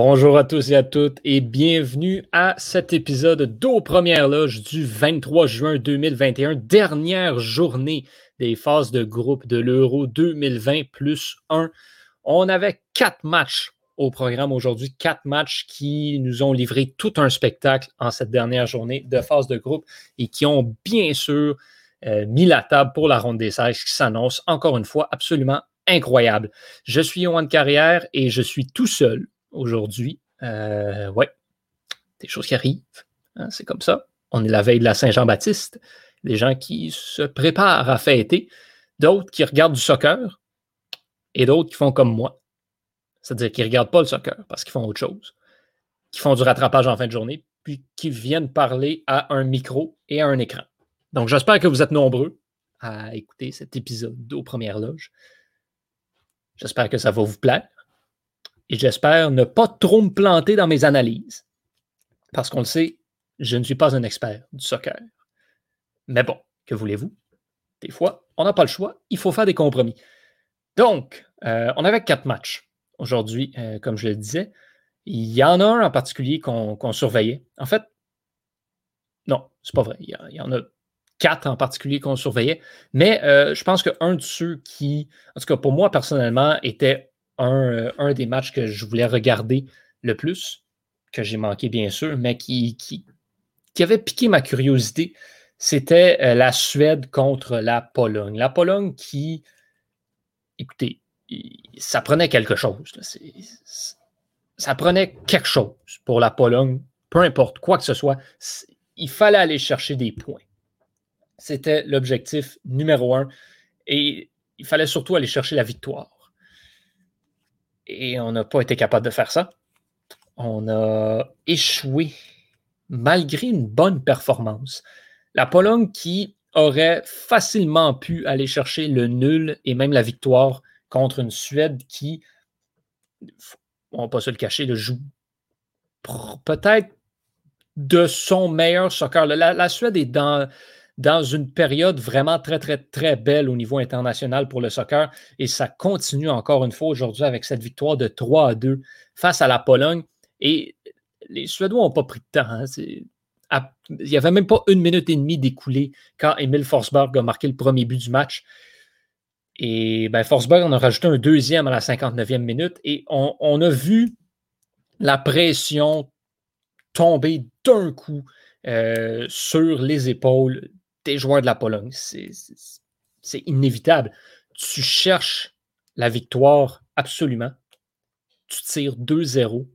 Bonjour à tous et à toutes et bienvenue à cet épisode d'Aux Premières Loges du 23 juin 2021, dernière journée des phases de groupe de l'Euro 2020 plus 1. On avait quatre matchs au programme aujourd'hui, quatre matchs qui nous ont livré tout un spectacle en cette dernière journée de phase de groupe et qui ont bien sûr euh, mis la table pour la ronde des 16 qui s'annonce encore une fois absolument incroyable. Je suis Yohan Carrière et je suis tout seul aujourd'hui. Euh, ouais, des choses qui arrivent. Hein, c'est comme ça. On est la veille de la Saint-Jean-Baptiste. Des gens qui se préparent à fêter, d'autres qui regardent du soccer et d'autres qui font comme moi. C'est-à-dire qu'ils ne regardent pas le soccer parce qu'ils font autre chose, qui font du rattrapage en fin de journée, puis qui viennent parler à un micro et à un écran. Donc, j'espère que vous êtes nombreux à écouter cet épisode aux premières loges. J'espère que ça va vous plaire et j'espère ne pas trop me planter dans mes analyses. Parce qu'on le sait, je ne suis pas un expert du soccer. Mais bon, que voulez-vous? Des fois, on n'a pas le choix, il faut faire des compromis. Donc, euh, on avait quatre matchs aujourd'hui, euh, comme je le disais. Il y en a un en particulier qu'on surveillait. En fait, non, c'est pas vrai. Il y, en a quatre en particulier qu'on surveillait. Mais euh, je pense qu'un de ceux qui, en tout cas pour moi personnellement, était euh, un, des matchs que je voulais regarder le plus, que j'ai manqué bien sûr, mais qui, qui, avait piqué ma curiosité, c'était euh, la Suède contre la Pologne. La Pologne qui, écoutez, ça prenait quelque chose. ça prenait quelque chose pour la Pologne, peu importe quoi que ce soit. Il fallait aller chercher des points. C'était l'objectif numéro un. Et il fallait surtout aller chercher la victoire. Et on n'a pas été capable de faire ça. On a échoué malgré une bonne performance. La Pologne qui aurait facilement pu aller chercher le nul et même la victoire contre une Suède qui, on ne va pas se le cacher, le joue peut-être de son meilleur soccer. la Suède est dans une période vraiment très, très, très belle au niveau international pour le soccer. Et ça continue encore une fois aujourd'hui avec cette victoire de 3 à 2 face à la Pologne. Et les Suédois n'ont pas pris de temps. Hein. Il n'y avait même pas une minute et demie d'écoulée quand Emil Forsberg a marqué le premier but du match. Et ben, Forsberg en a rajouté un deuxième à la 59e minute. Et on, a vu la pression tomber d'un coup euh, sur les épaules joueurs de la Pologne. C'est inévitable. Tu cherches la victoire absolument. Tu tires 2-0.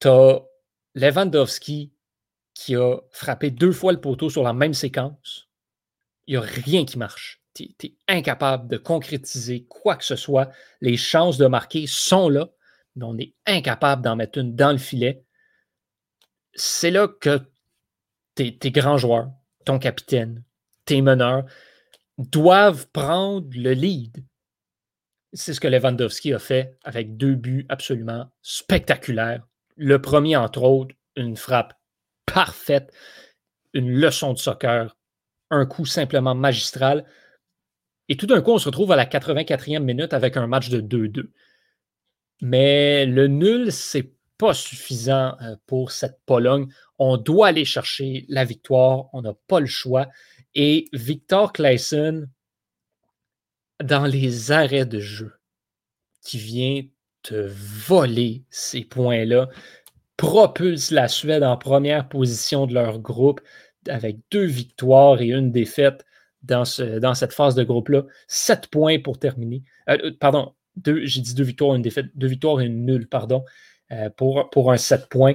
Tu as Lewandowski qui a frappé deux fois le poteau sur la même séquence. Il n'y a rien qui marche. Tu es, incapable de concrétiser quoi que ce soit. Les chances de marquer sont là, mais on est incapable d'en mettre une dans le filet. C'est là que tes, tes grands joueurs, ton capitaine, tes meneurs, doivent prendre le lead. C'est ce que Lewandowski a fait avec deux buts absolument spectaculaires. Le premier, entre autres, une frappe parfaite, une leçon de soccer, un coup simplement magistral. Et tout d'un coup, on se retrouve à la 84e minute avec un match de 2-2. Mais le nul, c'est pas suffisant euh, pour cette Pologne. On doit aller chercher la victoire. On n'a pas le choix. Et Victor Claesson, dans les arrêts de jeu, qui vient te voler ces points-là, propulse la Suède en première position de leur groupe avec deux victoires et une défaite dans, ce, dans cette phase de groupe-là. Sept points pour terminer. Euh, euh, pardon, j'ai dit deux victoires, une défaite, deux victoires et une nulle, pardon. Euh, pour, pour un 7 points.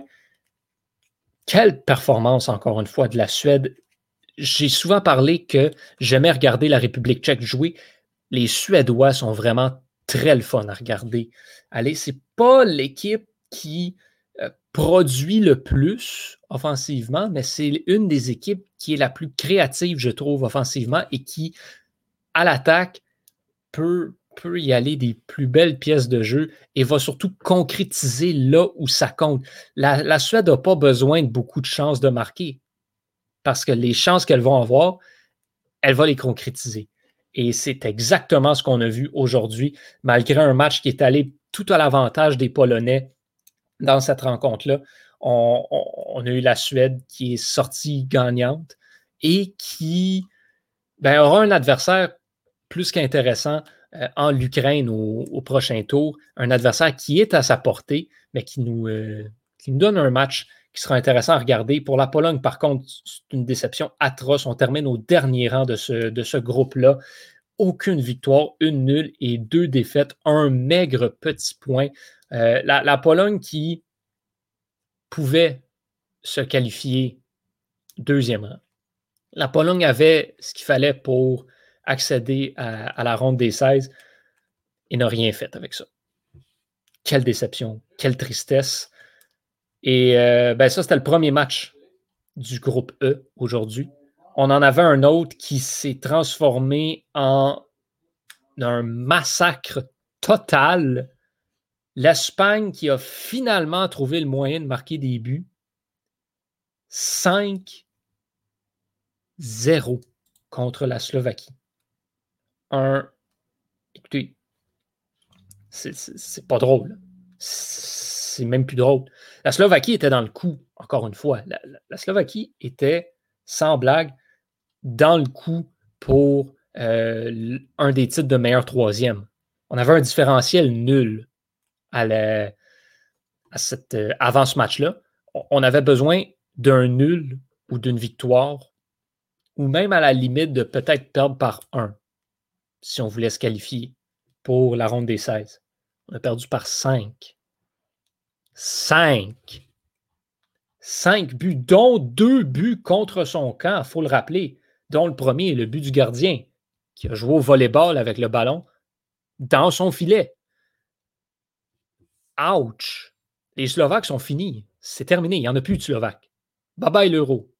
Quelle performance, encore une fois, de la Suède. J'ai souvent parlé que j'aimais regarder la République tchèque jouer. Les Suédois sont vraiment très le fun à regarder. Allez, c'est pas l'équipe qui produit le plus offensivement, mais c'est une des équipes qui est la plus créative, je trouve, offensivement et qui, à l'attaque, peut, y aller des plus belles pièces de jeu et va surtout concrétiser là où ça compte. La, la Suède n'a pas besoin de beaucoup de chances de marquer parce que les chances qu'elles vont avoir, elle va les concrétiser. Et c'est exactement ce qu'on a vu aujourd'hui, malgré un match qui est allé tout à l'avantage des Polonais dans cette rencontre-là. On, a eu la Suède qui est sortie gagnante et qui ben, aura un adversaire plus qu'intéressant euh, en l'Ukraine au, prochain tour. Un adversaire qui est à sa portée, mais qui nous, euh, qui nous donne un match qui sera intéressant à regarder. Pour la Pologne, par contre, c'est une déception atroce. On termine au dernier rang de ce groupe-là. Aucune victoire, une nulle et deux défaites, un maigre petit point. Euh, la, Pologne qui pouvait se qualifier deuxième rang. La Pologne avait ce qu'il fallait pour accéder à, la ronde des 16 et n'a rien fait avec ça. Quelle déception, quelle tristesse. Et euh, ben ça, c'était le premier match du groupe E aujourd'hui. On en avait un autre qui s'est transformé en un massacre total. L'Espagne qui a finalement trouvé le moyen de marquer des buts. 5-0 contre la Slovaquie. Un. Écoutez, c'est pas drôle c'est même plus drôle. La Slovaquie était dans le coup, encore une fois. La, Slovaquie était, sans blague, dans le coup pour euh, un des titres de meilleur troisième. On avait un différentiel nul à euh, avant ce match-là. On avait besoin d'un nul ou d'une victoire, ou même à la limite de peut-être perdre par un, si on voulait se qualifier pour la ronde des 16. On a perdu par 5. 5. 5 buts, dont deux buts contre son camp, il faut le rappeler, dont le premier est le but du gardien, qui a joué au volleyball avec le ballon dans son filet. Ouch! Les Slovaques sont finis. C'est terminé. Il n'y en a plus de Slovaques. Bye bye l'euro.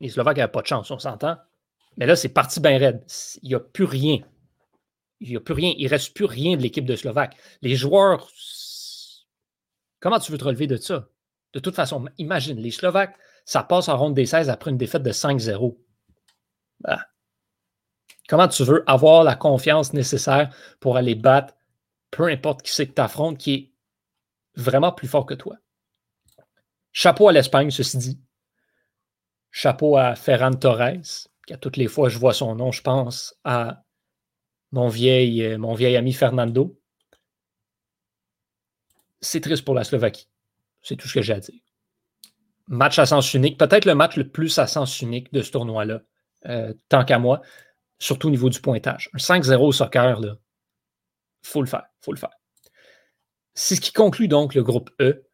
Les Slovaques n'avaient pas de chance, on s'entend. Mais là, c'est parti bien raide. Il n'y a plus rien. Il n'y a plus rien. Il ne reste plus rien de l'équipe de Slovaques. Les joueurs Comment tu veux te relever de ça? De toute façon, imagine, les Slovaques, ça passe en ronde des 16 après une défaite de 5-0. Ben, comment tu veux avoir la confiance nécessaire pour aller battre peu importe qui c'est que tu affrontes qui est vraiment plus fort que toi? Chapeau à l'Espagne, ceci dit. Chapeau à Ferran Torres, qui à toutes les fois je vois son nom, je pense à mon vieil, euh, mon vieil ami Fernando c'est triste pour la Slovaquie. C'est tout ce que j'ai à dire. Match à sens unique, peut-être le match le plus à sens unique de ce tournoi-là, euh, tant qu'à moi, surtout au niveau du pointage. Un 5-0 au soccer, il faut le faire, faut le faire. C'est ce qui conclut donc le groupe E.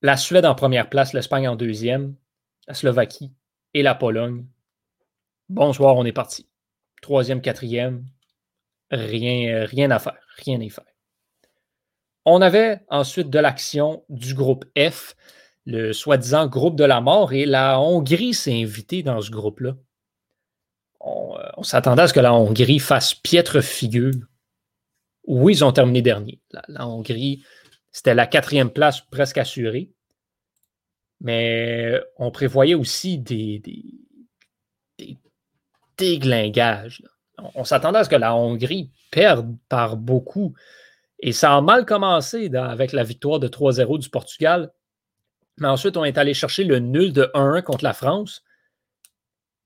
La Suède en première place, l'Espagne en deuxième, la Slovaquie et la Pologne. Bonsoir, on est parti. Troisième, quatrième, rien, rien à faire, rien à faire. On avait ensuite de l'action du groupe F, le soi-disant groupe de la mort, et la Hongrie s'est invitée dans ce groupe-là. On, euh, s'attendait à ce que la Hongrie fasse piètre figure. Oui, ils ont terminé dernier. La, Hongrie, c'était la quatrième place presque assurée. Mais on prévoyait aussi des, déglingages. On, s'attendait à ce que la Hongrie perde par beaucoup. Et ça a mal commencé avec la victoire de 3-0 du Portugal. Mais ensuite, on est allé chercher le nul de 1-1 contre la France.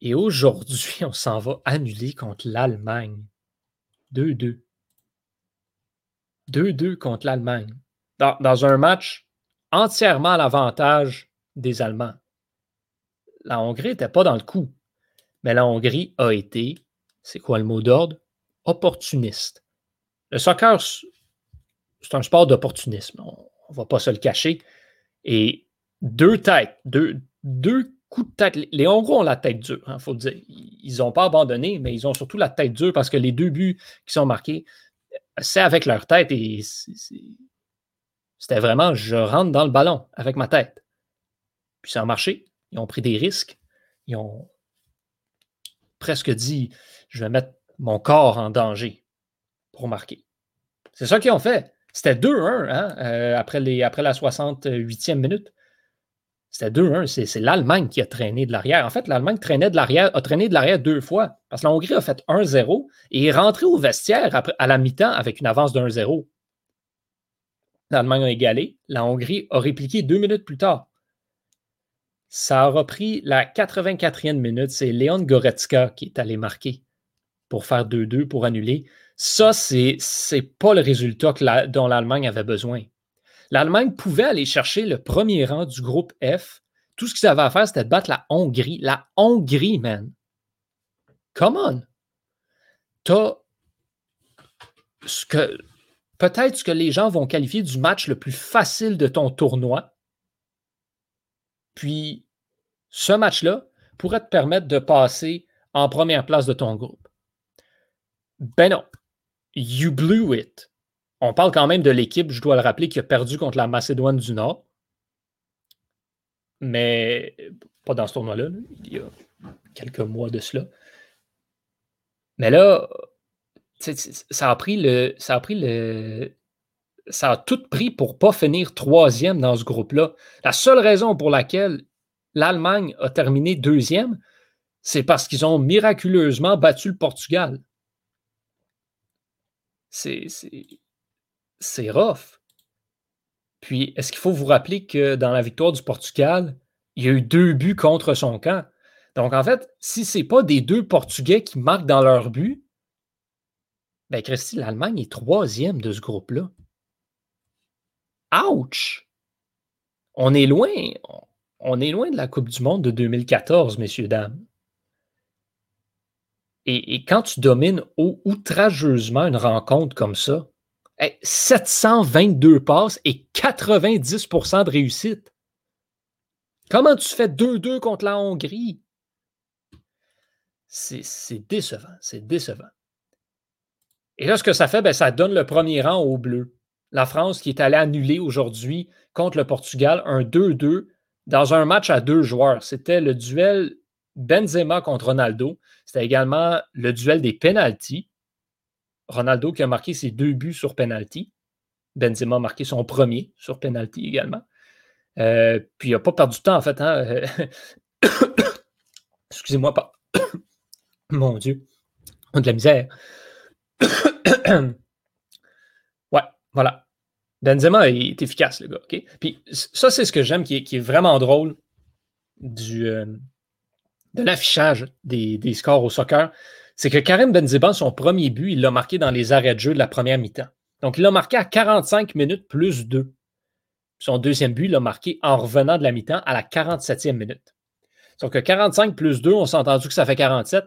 Et aujourd'hui, on s'en va annuler contre l'Allemagne. 2-2. 2-2 contre l'Allemagne. Dans, un match entièrement à l'avantage des Allemands. La Hongrie n'était pas dans le coup. Mais la Hongrie a été, c'est quoi le mot d'ordre? Opportuniste. Le soccer c'est un sport d'opportunisme. On ne va pas se le cacher. Et deux têtes, deux, coups de tête. Les Hongrois ont la tête dure, il hein, faut dire. Ils n'ont pas abandonné, mais ils ont surtout la tête dure parce que les deux buts qui sont marqués, c'est avec leur tête et c'était vraiment je rentre dans le ballon avec ma tête. Puis ça a marché. Ils ont pris des risques. Ils ont presque dit je vais mettre mon corps en danger pour marquer. C'est ça qu'ils ont fait. C'était 2-1 hein, euh, après, après la 68e minute. C'était 2-1. C'est l'Allemagne qui a traîné de l'arrière. En fait, l'Allemagne traînait de l'arrière, a traîné de l'arrière deux fois. Parce que la Hongrie a fait 1-0 et est rentrée au vestiaire à la mi-temps avec une avance de 1-0. L'Allemagne a égalé. La Hongrie a répliqué deux minutes plus tard. Ça a repris la 84e minute. C'est Léon Goretzka qui est allé marquer pour faire 2-2, pour annuler. Ça, c'est n'est pas le résultat dont l'Allemagne avait besoin. L'Allemagne pouvait aller chercher le premier rang du groupe F. Tout ce qu'ils avaient à faire, c'était de battre la Hongrie. La Hongrie, man. Come on. T'as ce peut-être ce que les gens vont qualifier du match le plus facile de ton tournoi. Puis, ce match-là pourrait te permettre de passer en première place de ton groupe. Ben non. You blew it. On parle quand même de l'équipe, je dois le rappeler, qui a perdu contre la Macédoine du Nord. Mais pas dans ce tournoi-là, il y a quelques mois de cela. Mais là, ça a pris le. Ça a pris le. Ça a tout pris pour ne pas finir troisième dans ce groupe-là. La seule raison pour laquelle l'Allemagne a terminé deuxième, c'est parce qu'ils ont miraculeusement battu le Portugal. C'est rough. Puis, est-ce qu'il faut vous rappeler que dans la victoire du Portugal, il y a eu deux buts contre son camp? Donc, en fait, si ce n'est pas des deux Portugais qui marquent dans leur but, ben, Christy, l'Allemagne est troisième de ce groupe-là. Ouch! On est loin. On est loin de la Coupe du Monde de 2014, messieurs, dames. Et, quand tu domines outrageusement une rencontre comme ça, 722 passes et 90% de réussite. Comment tu fais 2-2 contre la Hongrie? C'est décevant, c'est décevant. Et là, ce que ça fait, ben, ça donne le premier rang au bleu. La France qui est allée annuler aujourd'hui contre le Portugal un 2-2 dans un match à deux joueurs. C'était le duel Benzema contre Ronaldo. C'était également le duel des penalties. Ronaldo qui a marqué ses deux buts sur penalty. Benzema a marqué son premier sur penalty également. Euh, puis il n'a pas perdu de temps, en fait. Hein. Excusez-moi, pas. Mon Dieu. De la misère. ouais, voilà. Benzema est efficace, le gars. Puis ça, c'est ce que j'aime qui, est, vraiment drôle du, euh, de l'affichage des, scores au soccer. C'est que Karim Benzema, son premier but, il l'a marqué dans les arrêts de jeu de la première mi-temps. Donc, il l'a marqué à 45 minutes plus 2. Son deuxième but, il l'a marqué en revenant de la mi-temps à la 47e minute. Donc, que 45 plus 2, on s'est entendu que ça fait 47.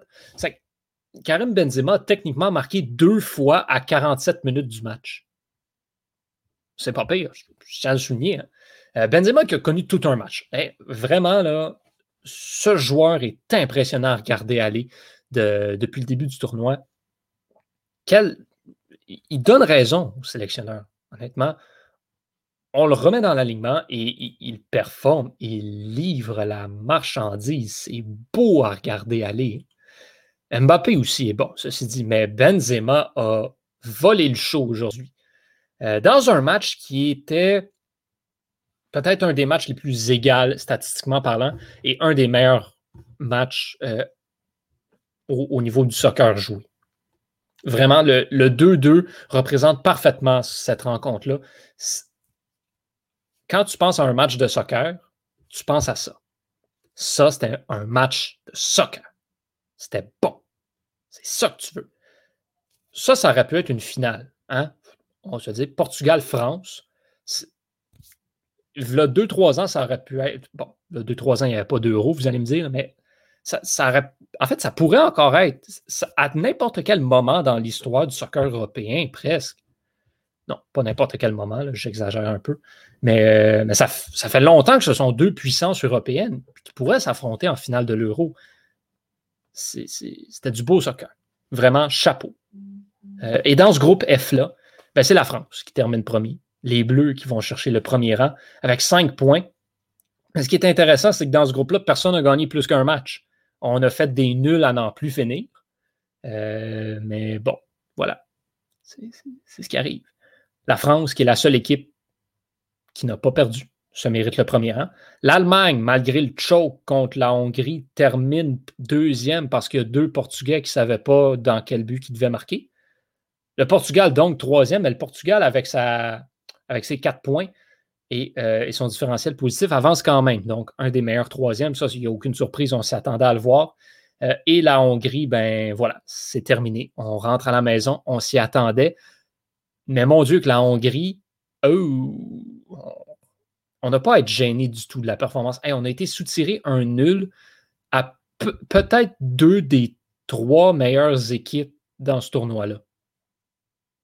Karim Benzema a techniquement marqué deux fois à 47 minutes du match. C'est pas pire, je, tiens à le souligner. Hein. Euh, Benzema qui a connu tout un match. vraiment, là, ce joueur est impressionnant à regarder aller depuis le début du tournoi. il donne raison au sélectionneur, honnêtement. On le remet dans l'alignement et il, performe, il livre la marchandise. C'est beau à regarder aller. Mbappé aussi est bon, ceci dit, mais Benzema a volé le show aujourd'hui. Euh, dans un match qui était peut-être un des matchs les plus égaux statistiquement parlant et un des meilleurs matchs euh, au, niveau du soccer joué. Vraiment, le 2-2 représente parfaitement cette rencontre-là. Quand tu penses à un match de soccer, tu penses à ça. Ça, c'était un match de soccer. C'était bon. C'est ça que tu veux. Ça, ça aurait pu être une finale. Hein? On se dit Portugal-France. Deux, trois ans, ça aurait pu être. Bon, deux, trois ans, il n'y avait pas d'euros, vous allez me dire, mais en fait, ça pourrait encore être à n'importe quel moment dans l'histoire du soccer européen, presque. Non, pas n'importe quel moment, j'exagère un peu. Mais, euh, mais ça, fait longtemps que ce sont deux puissances européennes qui pourraient s'affronter en finale de l'euro c'était du beau soccer. Vraiment, chapeau. Euh, et dans ce groupe F-là, ben, c'est la France qui termine premier. Les Bleus qui vont chercher le premier rang avec cinq points. ce qui est intéressant, c'est que dans ce groupe-là, personne n'a gagné plus qu'un match. On a fait des nuls à n'en plus finir. Euh, mais bon, voilà. C'est ce qui arrive. La France, qui est la seule équipe qui n'a pas perdu, se mérite le premier rang. L'Allemagne, malgré le choke contre la Hongrie, termine deuxième parce qu'il y a deux Portugais qui ne savaient pas dans quel but ils devaient marquer. Le Portugal, donc, troisième, mais le Portugal, avec, ses quatre points et, euh, son différentiel positif, avance quand même. Donc, un des meilleurs troisièmes. Ça, il n'y a aucune surprise, on s'attendait à le voir. Euh, et la Hongrie, ben voilà, c'est terminé. On rentre à la maison, on s'y attendait. Mais mon Dieu, que la Hongrie, oh, on n'a pas à être gêné du tout de la performance. on a été soutiré un nul à peut-être deux des trois meilleures équipes dans ce tournoi-là.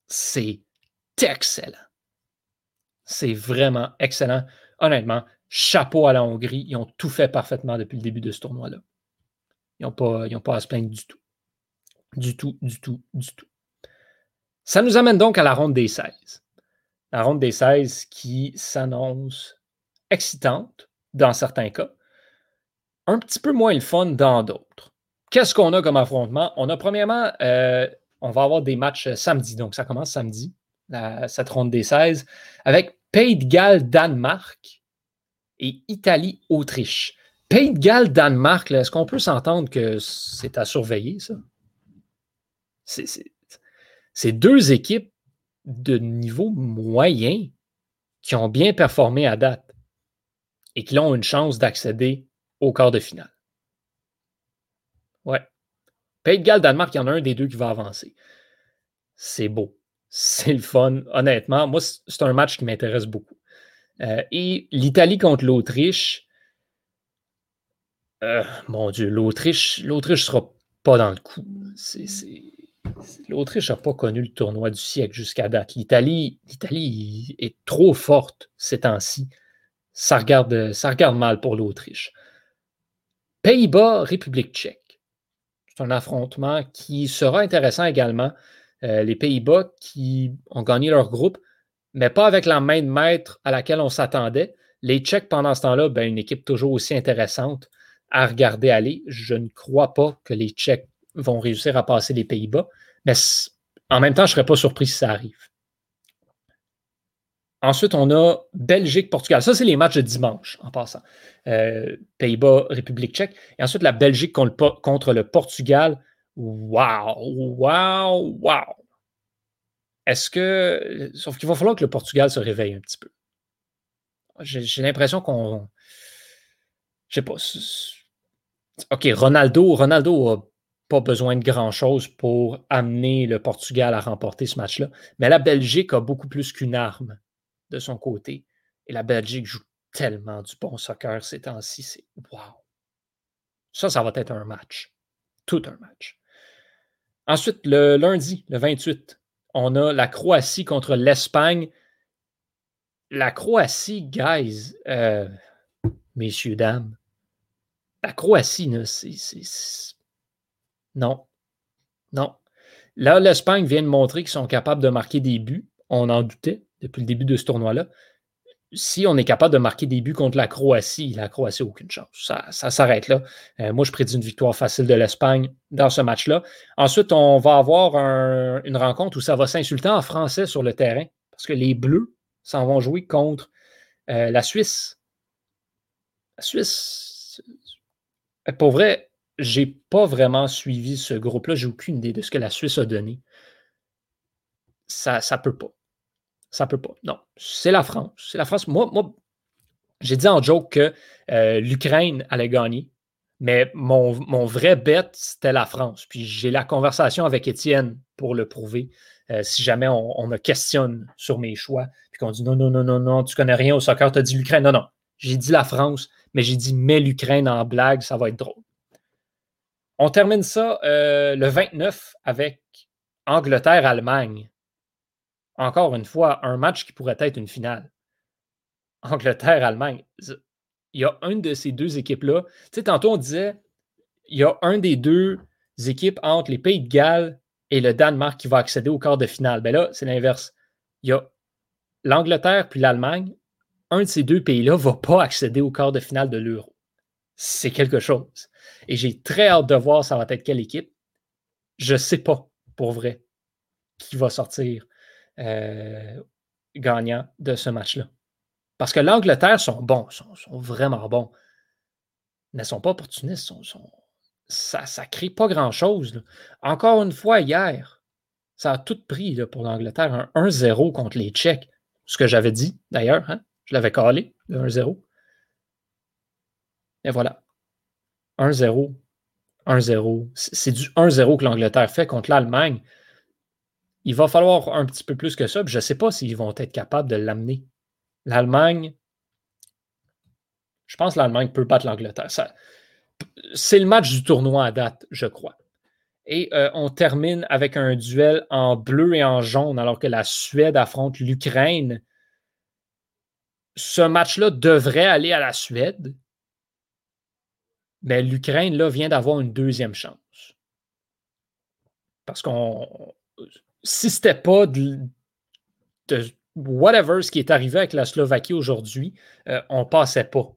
C'est excellent. C'est vraiment excellent. Honnêtement, chapeau à la Hongrie. Ils ont tout fait parfaitement depuis le début de ce tournoi-là. Ils n'ont pas, pas à se plaindre du tout. Du tout, du tout, du tout. Ça nous amène donc à la ronde des 16. La ronde des 16 qui s'annonce excitante dans certains cas, un petit peu moins le fun dans d'autres. Qu'est-ce qu'on a comme affrontement? On a premièrement, euh, on va avoir des matchs samedi, donc ça commence samedi, cette ronde des 16, avec Pays de Galles, Danemark et Italie-Autriche. Pays de Galles, Danemark, est-ce qu'on peut s'entendre que c'est à surveiller, ça? C'est deux équipes de niveau moyen qui ont bien performé à date et qui ont une chance d'accéder au quart de finale. Ouais. Pays de Galles, Danemark, il y en a un des deux qui va avancer. C'est beau. C'est le fun. Honnêtement, moi, c'est un match qui m'intéresse beaucoup. Euh, et l'Italie contre l'Autriche, euh, mon Dieu, l'Autriche, l'Autriche ne sera pas dans le coup. L'Autriche n'a pas connu le tournoi du siècle jusqu'à date. L'Italie, l'Italie est trop forte ces temps-ci ça regarde, ça regarde mal pour l'Autriche. Pays-Bas, République tchèque. C'est un affrontement qui sera intéressant également. Euh, les Pays-Bas qui ont gagné leur groupe, mais pas avec la main de maître à laquelle on s'attendait. Les Tchèques, pendant ce temps-là, ben, une équipe toujours aussi intéressante à regarder aller. Je ne crois pas que les Tchèques vont réussir à passer les Pays-Bas, mais en même temps, je ne serais pas surpris si ça arrive. Ensuite, on a Belgique-Portugal. Ça, c'est les matchs de dimanche, en passant. Euh, Pays-Bas, République tchèque. Et ensuite, la Belgique contre, le Portugal. Waouh! Waouh! Waouh! Est-ce que. Sauf qu'il va falloir que le Portugal se réveille un petit peu. J'ai l'impression qu'on. Je sais pas. OK, Ronaldo, Ronaldo a pas besoin de grand-chose pour amener le Portugal à remporter ce match-là. Mais la Belgique a beaucoup plus qu'une arme de son côté. Et la Belgique joue tellement du bon soccer ces temps-ci. C'est wow. Ça, ça va être un match. Tout un match. Ensuite, le lundi, le 28, on a la Croatie contre l'Espagne. La Croatie, guys, euh, messieurs, dames, la Croatie, c'est. Non. Non. Là, l'Espagne vient de montrer qu'ils sont capables de marquer des buts. On en doutait depuis le début de ce tournoi-là. Si on est capable de marquer des buts contre la Croatie, la Croatie n'a aucune chance. Ça, s'arrête là. Euh, moi, je prédis une victoire facile de l'Espagne dans ce match-là. Ensuite, on va avoir une rencontre où ça va s'insulter en français sur le terrain parce que les Bleus s'en vont jouer contre euh, la Suisse. La Suisse, euh, pour vrai, j'ai pas vraiment suivi ce groupe-là. J'ai aucune idée de ce que la Suisse a donné. Ça ne peut pas. Ça peut pas. Non, c'est la France. C'est la France. Moi, moi j'ai dit en joke que euh, l'Ukraine allait gagner, mais mon, vrai bet, c'était la France. Puis j'ai la conversation avec Étienne pour le prouver. Euh, si jamais on, me questionne sur mes choix, puis qu'on dit non, non, non, non, non, tu connais rien au soccer, tu as dit l'Ukraine. Non, non. J'ai dit la France, mais j'ai dit mais l'Ukraine en blague, ça va être drôle. On termine ça euh, le 29 avec Angleterre-Allemagne encore une fois, un match qui pourrait être une finale. Angleterre-Allemagne. Il y a une de ces deux équipes-là. Tu sais, tantôt, on disait, il y a un des deux équipes entre les Pays de Galles et le Danemark qui va accéder au quart de finale. Ben là, c'est l'inverse. Il y a l'Angleterre puis l'Allemagne. Un de ces deux pays-là ne va pas accéder au quart de finale de l'Euro. C'est quelque chose. Et j'ai très hâte de voir ça va être quelle équipe. je ne sais pas, pour vrai, qui va sortir euh, gagnant de ce match-là. Parce que l'Angleterre sont bons, sont, sont, vraiment bons. Mais ne sont pas opportunistes. ça ne crée pas grand-chose. Encore une fois, hier, ça a tout pris pour l'Angleterre. Un 1-0 contre les Tchèques. Ce que j'avais dit, d'ailleurs. Hein? Je l'avais calé, le 1-0. Et voilà. 1-0. 1-0. C'est du 1-0 que l'Angleterre fait contre l'Allemagne. Il va falloir un petit peu plus que ça. je ne sais pas s'ils vont être capables de l'amener. L'Allemagne, je pense que l'Allemagne peut battre l'Angleterre. C'est le match du tournoi à date, je crois. Et euh, on termine avec un duel en bleu et en jaune alors que la Suède affronte l'Ukraine. Ce match-là devrait aller à la Suède, mais l'Ukraine là, vient d'avoir une deuxième chance. Parce qu'on. Si ce n'était pas de, whatever ce qui est arrivé avec la Slovaquie aujourd'hui, euh, on passait pas.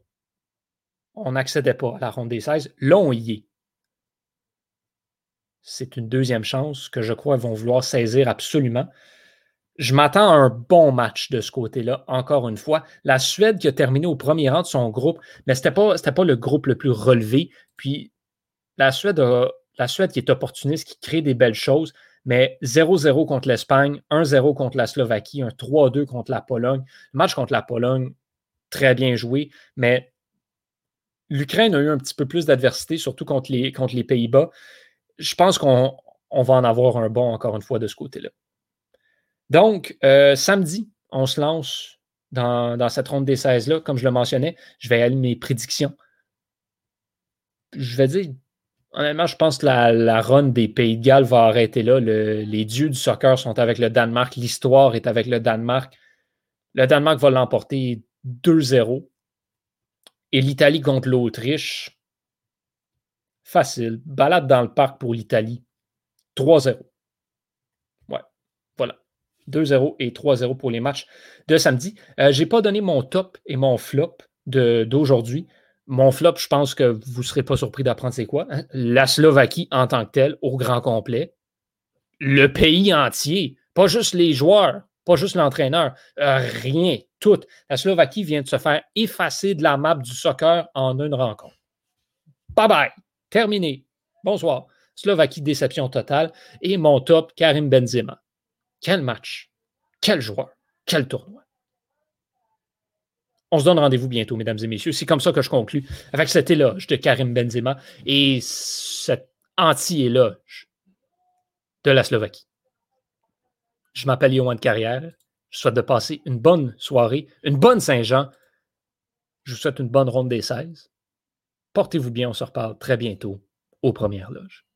On n'accédait pas à la ronde des 16. Là, on y est c'est une deuxième chance que je crois vont vouloir saisir absolument. Je m'attends à un bon match de ce côté-là, encore une fois. La Suède qui a terminé au premier rang de son groupe, mais ce n'était pas, pas le groupe le plus relevé. Puis la Suède, la Suède qui est opportuniste, qui crée des belles choses, mais 0-0 contre l'Espagne, 1-0 contre la Slovaquie, un 3-2 contre la Pologne. Le match contre la Pologne, très bien joué, mais l'Ukraine a eu un petit peu plus d'adversité, surtout contre les, Pays-Bas je pense qu'on va en avoir un bon encore une fois de ce côté-là. Donc, euh, samedi, on se lance dans, cette ronde des 16-là. Comme je le mentionnais, je vais aller mes prédictions. Je vais dire, honnêtement, je pense que la, run des Pays de Galles va arrêter là. les dieux du soccer sont avec le Danemark. L'histoire est avec le Danemark. Le Danemark va l'emporter 2-0. Et l'Italie contre l'Autriche, Facile. Balade dans le parc pour l'Italie. 3-0. Ouais, voilà. 2-0 et 3-0 pour les matchs de samedi. Euh, je n'ai pas donné mon top et mon flop d'aujourd'hui. Mon flop, je pense que vous ne serez pas surpris d'apprendre c'est quoi. Hein. La Slovaquie en tant que telle, au grand complet. Le pays entier, pas juste les joueurs, pas juste l'entraîneur, euh, rien, tout. La Slovaquie vient de se faire effacer de la map du soccer en une rencontre. Bye bye! Terminé. Bonsoir. Slovaquie, déception totale. Et mon top, Karim Benzema. Quel match. Quel joueur. Quel tournoi. On se donne rendez-vous bientôt, mesdames et messieurs. C'est comme ça que je conclus avec cet éloge de Karim Benzema et cet anti-éloge de la Slovaquie. Je m'appelle Yohan de Carrière. Je souhaite de passer une bonne soirée, une bonne Saint-Jean. Je vous souhaite une bonne ronde des 16. Portez-vous bien, on se reparle très bientôt aux premières loges.